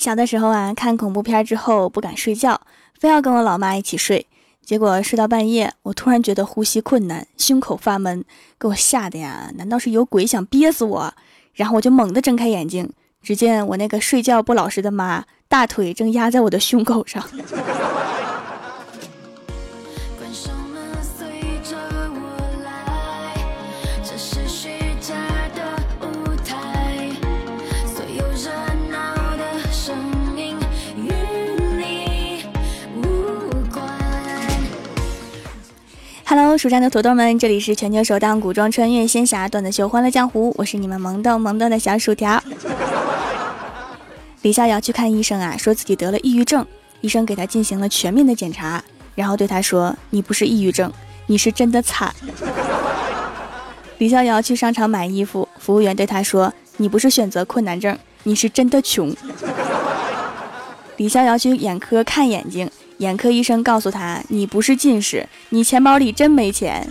小的时候啊，看恐怖片之后不敢睡觉，非要跟我老妈一起睡。结果睡到半夜，我突然觉得呼吸困难，胸口发闷，给我吓得呀！难道是有鬼想憋死我？然后我就猛地睁开眼睛，只见我那个睡觉不老实的妈，大腿正压在我的胸口上。Hello，蜀山的土豆们，这里是全球首档古装穿越仙侠段子秀《欢乐江湖》，我是你们萌逗萌逗的小薯条。李逍遥去看医生啊，说自己得了抑郁症，医生给他进行了全面的检查，然后对他说：“你不是抑郁症，你是真的惨。” 李逍遥去商场买衣服，服务员对他说：“你不是选择困难症，你是真的穷。” 李逍遥去眼科看眼睛。眼科医生告诉他：“你不是近视，你钱包里真没钱。”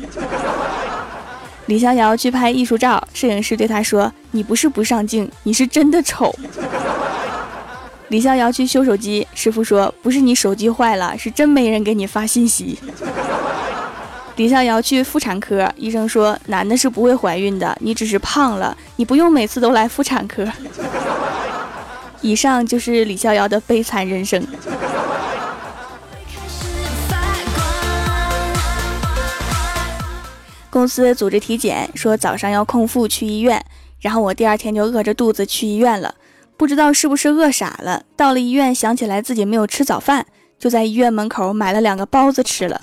李逍遥去拍艺术照，摄影师对他说：“你不是不上镜，你是真的丑。”李逍遥去修手机，师傅说：“不是你手机坏了，是真没人给你发信息。”李逍遥去妇产科，医生说：“男的是不会怀孕的，你只是胖了，你不用每次都来妇产科。”以上就是李逍遥的悲惨人生。公司组织体检，说早上要空腹去医院，然后我第二天就饿着肚子去医院了，不知道是不是饿傻了。到了医院，想起来自己没有吃早饭，就在医院门口买了两个包子吃了。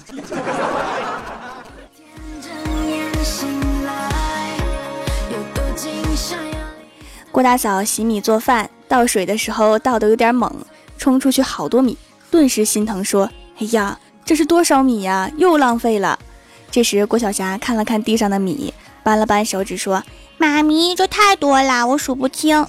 郭大嫂洗米做饭，倒水的时候倒得有点猛，冲出去好多米，顿时心疼说：“哎呀，这是多少米呀？又浪费了。”这时，郭晓霞看了看地上的米，扳了扳手指说：“妈咪，这太多了，我数不清。”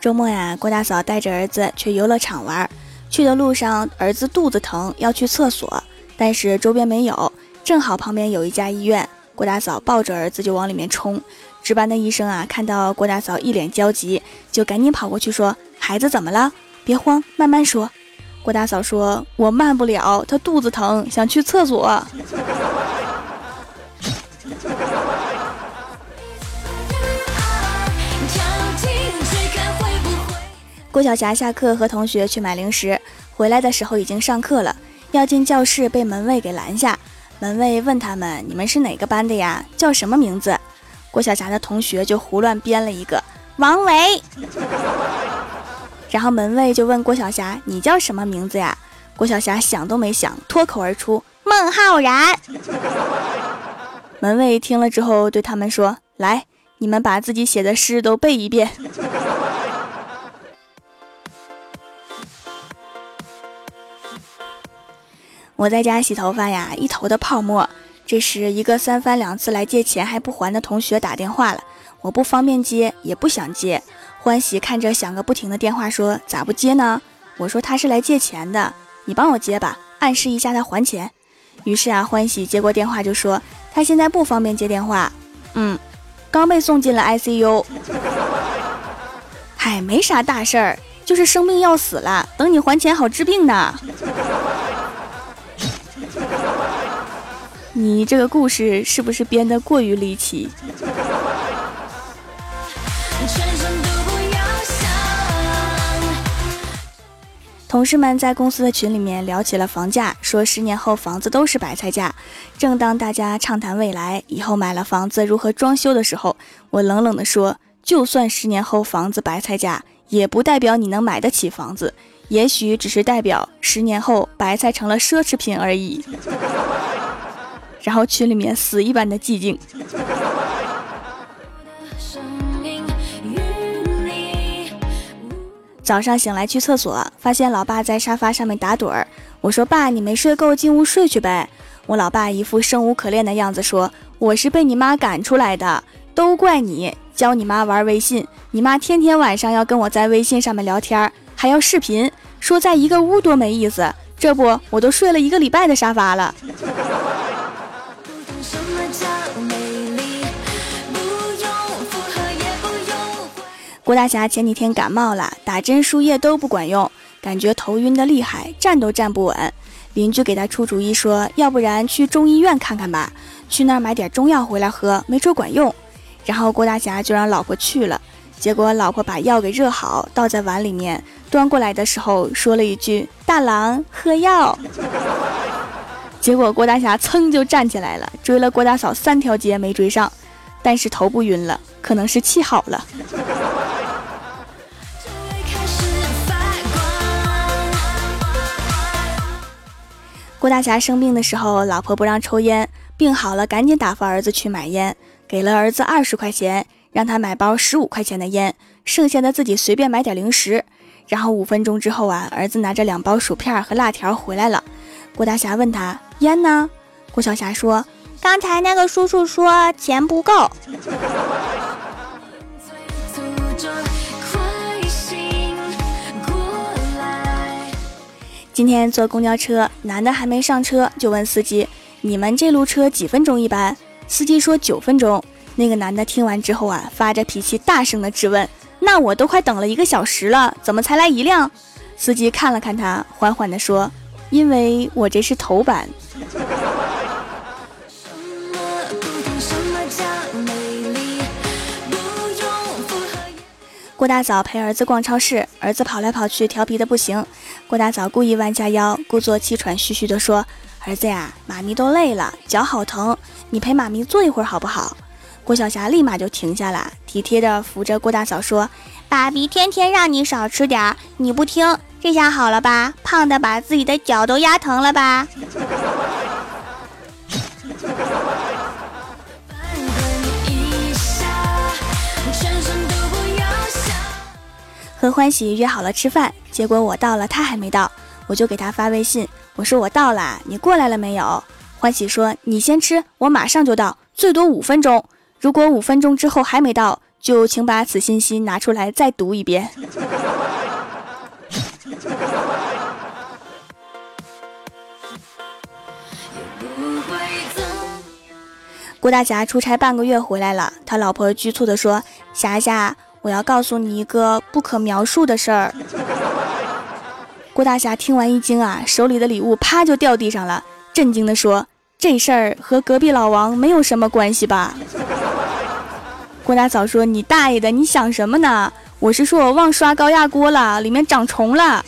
周末呀，郭大嫂带着儿子去游乐场玩，去的路上，儿子肚子疼，要去厕所，但是周边没有，正好旁边有一家医院，郭大嫂抱着儿子就往里面冲。值班的医生啊，看到郭大嫂一脸焦急，就赶紧跑过去说：“孩子怎么了？”别慌，慢慢说。郭大嫂说：“我慢不了，她肚子疼，想去厕所。”郭晓霞下课和同学去买零食，回来的时候已经上课了。要进教室被门卫给拦下，门卫问他们：“你们是哪个班的呀？叫什么名字？”郭晓霞的同学就胡乱编了一个：“王维。”然后门卫就问郭晓霞：“你叫什么名字呀？”郭晓霞想都没想，脱口而出：“孟浩然。”门卫听了之后对他们说：“来，你们把自己写的诗都背一遍。”我在家洗头发呀，一头的泡沫。这时，一个三番两次来借钱还不还的同学打电话了，我不方便接，也不想接。欢喜看着响个不停的电话，说：“咋不接呢？”我说：“他是来借钱的，你帮我接吧，暗示一下他还钱。”于是啊，欢喜接过电话就说：“他现在不方便接电话，嗯，刚被送进了 ICU。嗨，没啥大事儿，就是生病要死了，等你还钱好治病呢。”你这个故事是不是编得过于离奇？同事们在公司的群里面聊起了房价，说十年后房子都是白菜价。正当大家畅谈未来以后买了房子如何装修的时候，我冷冷地说：“就算十年后房子白菜价，也不代表你能买得起房子，也许只是代表十年后白菜成了奢侈品而已。”然后群里面死一般的寂静。早上醒来去厕所，发现老爸在沙发上面打盹儿。我说：“爸，你没睡够，进屋睡去呗。”我老爸一副生无可恋的样子说：“我是被你妈赶出来的，都怪你教你妈玩微信。你妈天天晚上要跟我在微信上面聊天，还要视频，说在一个屋多没意思。这不，我都睡了一个礼拜的沙发了。”郭大侠前几天感冒了，打针输液都不管用，感觉头晕的厉害，站都站不稳。邻居给他出主意说，要不然去中医院看看吧，去那儿买点中药回来喝，没准管用。然后郭大侠就让老婆去了，结果老婆把药给热好，倒在碗里面，端过来的时候说了一句：“大郎喝药。”结果郭大侠噌就站起来了，追了郭大嫂三条街没追上，但是头不晕了，可能是气好了。郭大侠生病的时候，老婆不让抽烟，病好了赶紧打发儿子去买烟，给了儿子二十块钱，让他买包十五块钱的烟，剩下的自己随便买点零食。然后五分钟之后啊，儿子拿着两包薯片和辣条回来了。郭大侠问他烟呢？郭小霞说：“刚才那个叔叔说钱不够。”今天坐公交车，男的还没上车就问司机：“你们这路车几分钟一班？”司机说：“九分钟。”那个男的听完之后啊，发着脾气大声的质问：“那我都快等了一个小时了，怎么才来一辆？”司机看了看他，缓缓的说：“因为我这是头版。” 郭大嫂陪儿子逛超市，儿子跑来跑去，调皮的不行。郭大嫂故意弯下腰，故作气喘吁吁地说：“儿子呀，妈咪都累了，脚好疼，你陪妈咪坐一会儿好不好？”郭晓霞立马就停下了，体贴地扶着郭大嫂说：“爸比天天让你少吃点儿，你不听，这下好了吧？胖的把自己的脚都压疼了吧？”和欢喜约好了吃饭，结果我到了，他还没到，我就给他发微信，我说我到了，你过来了没有？欢喜说你先吃，我马上就到，最多五分钟。如果五分钟之后还没到，就请把此信息拿出来再读一遍。郭大侠出差半个月回来了，他老婆局促的说：“霞霞。”我要告诉你一个不可描述的事儿。郭大侠听完一惊啊，手里的礼物啪就掉地上了，震惊地说：“这事儿和隔壁老王没有什么关系吧？” 郭大嫂说：“你大爷的，你想什么呢？我是说我忘刷高压锅了，里面长虫了。”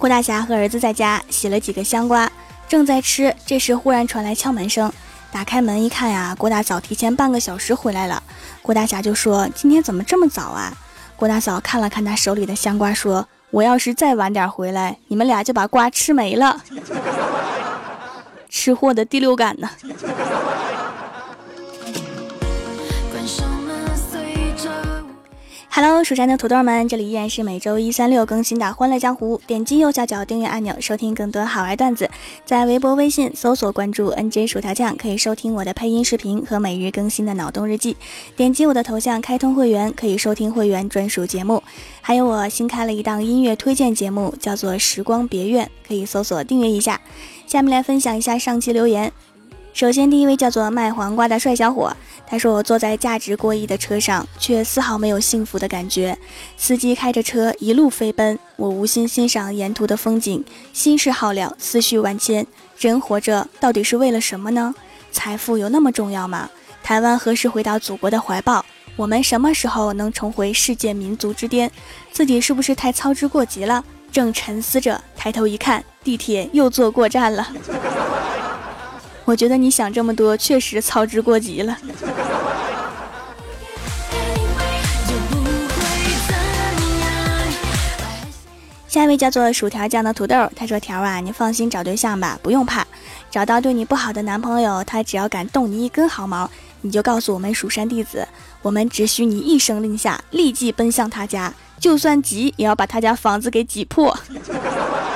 郭大侠和儿子在家洗了几个香瓜，正在吃。这时忽然传来敲门声，打开门一看呀，郭大嫂提前半个小时回来了。郭大侠就说：“今天怎么这么早啊？”郭大嫂看了看他手里的香瓜，说：“我要是再晚点回来，你们俩就把瓜吃没了。”吃货的第六感呢？Hello，蜀山的土豆们，这里依然是每周一、三、六更新的《欢乐江湖》。点击右下角订阅按钮，收听更多好玩段子。在微博、微信搜索关注 “nj 薯条酱”，可以收听我的配音视频和每日更新的脑洞日记。点击我的头像开通会员，可以收听会员专属节目。还有我新开了一档音乐推荐节目，叫做《时光别院》，可以搜索订阅一下。下面来分享一下上期留言。首先，第一位叫做卖黄瓜的帅小伙，他说：“我坐在价值过亿的车上，却丝毫没有幸福的感觉。司机开着车一路飞奔，我无心欣赏沿途的风景，心事好了，思绪万千。人活着到底是为了什么呢？财富有那么重要吗？台湾何时回到祖国的怀抱？我们什么时候能重回世界民族之巅？自己是不是太操之过急了？正沉思着，抬头一看，地铁又坐过站了。”我觉得你想这么多，确实操之过急了。下一位叫做薯条酱的土豆，他说：“条啊，你放心找对象吧，不用怕，找到对你不好的男朋友，他只要敢动你一根毫毛，你就告诉我们蜀山弟子，我们只需你一声令下，立即奔向他家，就算急也要把他家房子给挤破。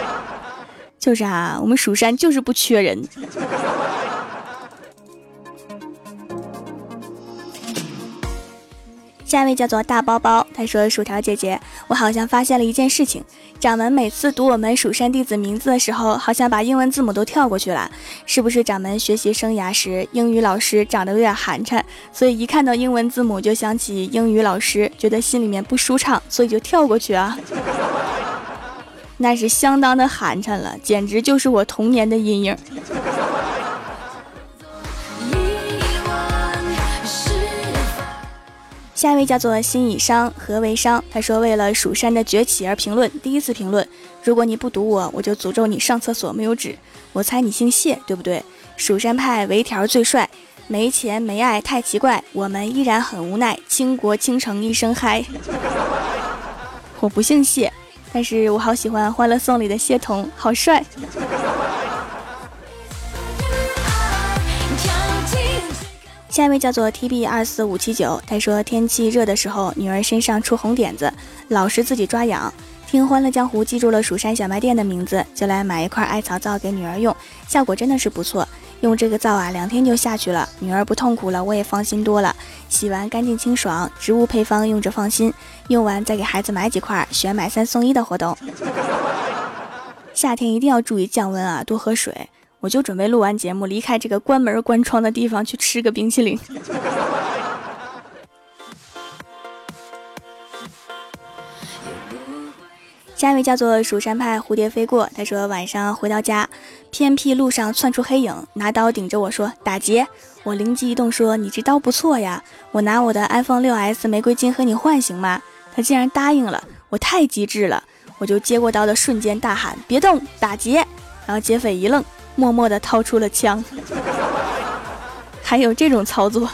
就是啊，我们蜀山就是不缺人。”下一位叫做大包包，他说：“薯条姐姐，我好像发现了一件事情，掌门每次读我们蜀山弟子名字的时候，好像把英文字母都跳过去了，是不是掌门学习生涯时英语老师长得有点寒碜，所以一看到英文字母就想起英语老师，觉得心里面不舒畅，所以就跳过去啊？那是相当的寒碜了，简直就是我童年的阴影。”下一位叫做心以伤，何为伤？他说：“为了蜀山的崛起而评论。第一次评论，如果你不读我，我就诅咒你上厕所没有纸。我猜你姓谢，对不对？蜀山派唯条最帅，没钱没爱太奇怪，我们依然很无奈。倾国倾城一声嗨。我不姓谢，但是我好喜欢《欢乐颂》里的谢童，好帅。”下一位叫做 T B 二四五七九，他说天气热的时候，女儿身上出红点子，老是自己抓痒。听欢乐江湖记住了蜀山小卖店的名字，就来买一块艾草皂给女儿用，效果真的是不错。用这个皂啊，两天就下去了，女儿不痛苦了，我也放心多了。洗完干净清爽，植物配方用着放心。用完再给孩子买几块，选买三送一的活动。夏天一定要注意降温啊，多喝水。我就准备录完节目，离开这个关门关窗的地方，去吃个冰淇淋。下一位叫做蜀山派蝴蝶飞过，他说晚上回到家，偏僻路上窜出黑影，拿刀顶着我说打劫。我灵机一动说你这刀不错呀，我拿我的 iPhone 6s 玫瑰金和你换行吗？他竟然答应了，我太机智了，我就接过刀的瞬间大喊别动，打劫。然后劫匪一愣。默默地掏出了枪，还有这种操作。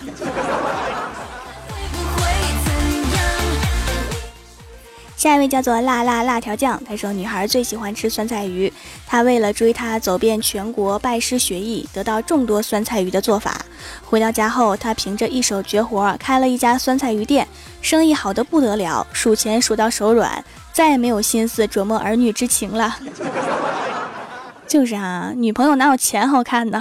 下一位叫做辣辣辣条酱，他说女孩最喜欢吃酸菜鱼，他为了追她走遍全国拜师学艺，得到众多酸菜鱼的做法。回到家后，他凭着一手绝活开了一家酸菜鱼店，生意好的不得了，数钱数到手软，再也没有心思琢磨儿女之情了。就是啊，女朋友哪有钱好看呢？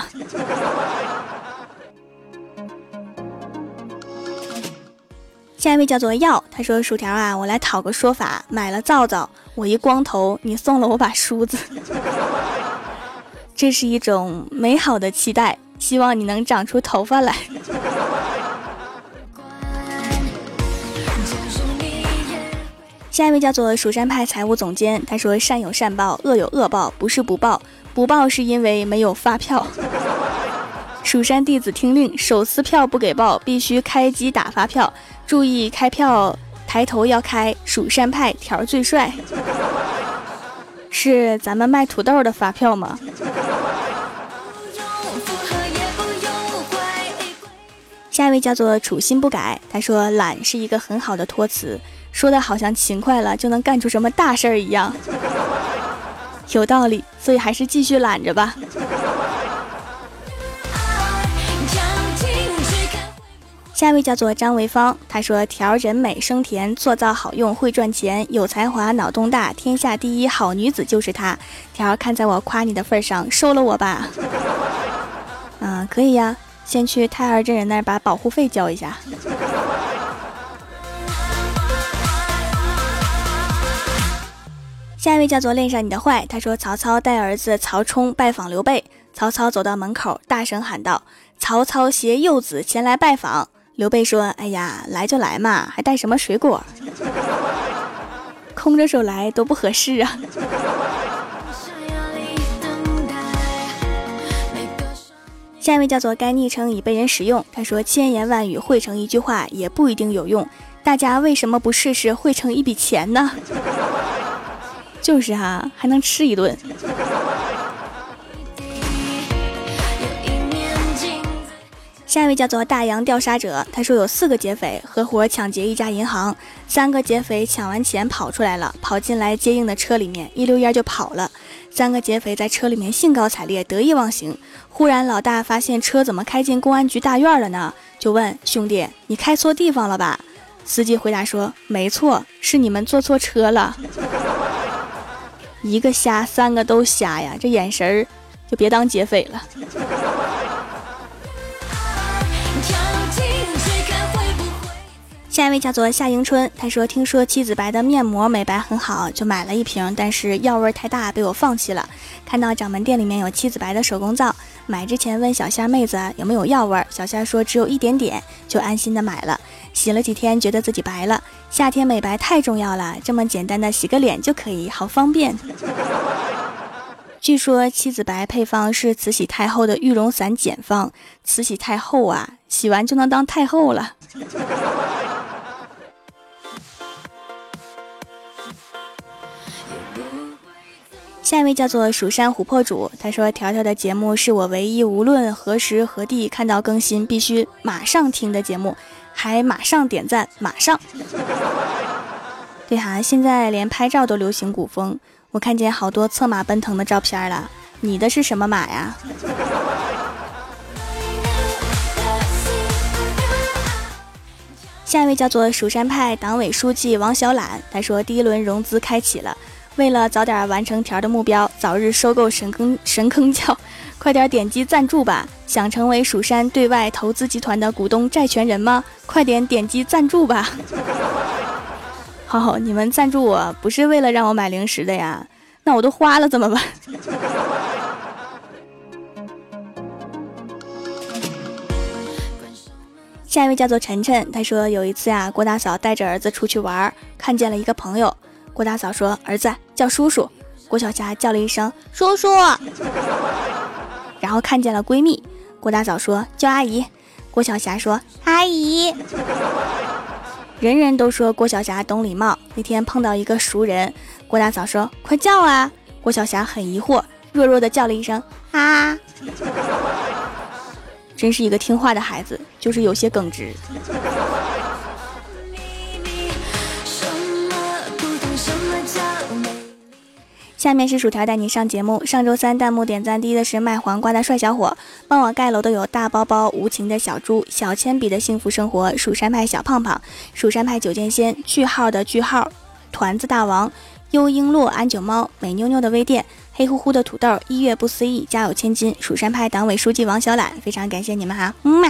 下一位叫做药，他说：“薯条啊，我来讨个说法，买了皂皂，我一光头，你送了我把梳子，这是一种美好的期待，希望你能长出头发来。”下一位叫做蜀山派财务总监，他说：“善有善报，恶有恶报，不是不报，不报是因为没有发票。蜀山弟子听令，手撕票不给报，必须开机打发票。注意开票，抬头要开。蜀山派条最帅，是咱们卖土豆的发票吗？”下一位叫做楚心不改，他说：“懒是一个很好的托词。”说的好像勤快了就能干出什么大事儿一样，有道理，所以还是继续懒着吧。下一位叫做张维芳，他说：“条人美声甜，做造好用，会赚钱，有才华，脑洞大，天下第一好女子就是她。条看在我夸你的份上，收了我吧。”嗯，可以呀，先去胎儿真人那儿把保护费交一下。下一位叫做恋上你的坏，他说曹操带儿子曹冲拜访刘备，曹操走到门口，大声喊道：“曹操携幼子前来拜访。”刘备说：“哎呀，来就来嘛，还带什么水果？空着手来多不合适啊。”下一位叫做该昵称已被人使用，他说千言万语汇成一句话也不一定有用，大家为什么不试试汇成一笔钱呢？就是哈，还能吃一顿。下一位叫做大洋调查者，他说有四个劫匪合伙抢劫一家银行，三个劫匪抢完钱跑出来了，跑进来接应的车里面，一溜烟就跑了。三个劫匪在车里面兴高采烈，得意忘形。忽然老大发现车怎么开进公安局大院了呢？就问兄弟，你开错地方了吧？司机回答说，没错，是你们坐错车了。一个瞎，三个都瞎呀！这眼神儿，就别当劫匪了。下一位叫做夏迎春，他说听说妻子白的面膜美白很好，就买了一瓶，但是药味太大，被我放弃了。看到掌门店里面有妻子白的手工皂，买之前问小仙妹子有没有药味，小仙说只有一点点，就安心的买了。洗了几天，觉得自己白了。夏天美白太重要了，这么简单的洗个脸就可以，好方便。据说妻子白配方是慈禧太后的玉容散简方，慈禧太后啊，洗完就能当太后了。下一位叫做蜀山琥珀主，他说：“条条的节目是我唯一无论何时何地看到更新必须马上听的节目，还马上点赞，马上。”对哈，现在连拍照都流行古风，我看见好多策马奔腾的照片了，你的是什么马呀？下一位叫做蜀山派党委书记王小懒，他说：“第一轮融资开启了。”为了早点完成条的目标，早日收购神坑神坑教，快点点击赞助吧！想成为蜀山对外投资集团的股东债权人吗？快点点击赞助吧！好好，你们赞助我不是为了让我买零食的呀？那我都花了怎么办？下一位叫做晨晨，他说有一次呀，郭大嫂带着儿子出去玩，看见了一个朋友。郭大嫂说：“儿子叫叔叔。”郭晓霞叫了一声“叔叔”，然后看见了闺蜜。郭大嫂说：“叫阿姨。”郭晓霞说：“阿姨。”人人都说郭晓霞懂礼貌。那天碰到一个熟人，郭大嫂说：“快叫啊！”郭晓霞很疑惑，弱弱的叫了一声“啊”。真是一个听话的孩子，就是有些耿直。下面是薯条带你上节目。上周三弹幕点赞第一的是卖黄瓜的帅小伙，帮我盖楼的有大包包、无情的小猪、小铅笔的幸福生活、蜀山派小胖胖、蜀山派九剑仙、句号的句号、团子大王、幽璎珞、安九猫、美妞妞的微店、黑乎乎的土豆、一月不思议、家有千金、蜀山派党委书记王小懒，非常感谢你们哈，嗯嘛。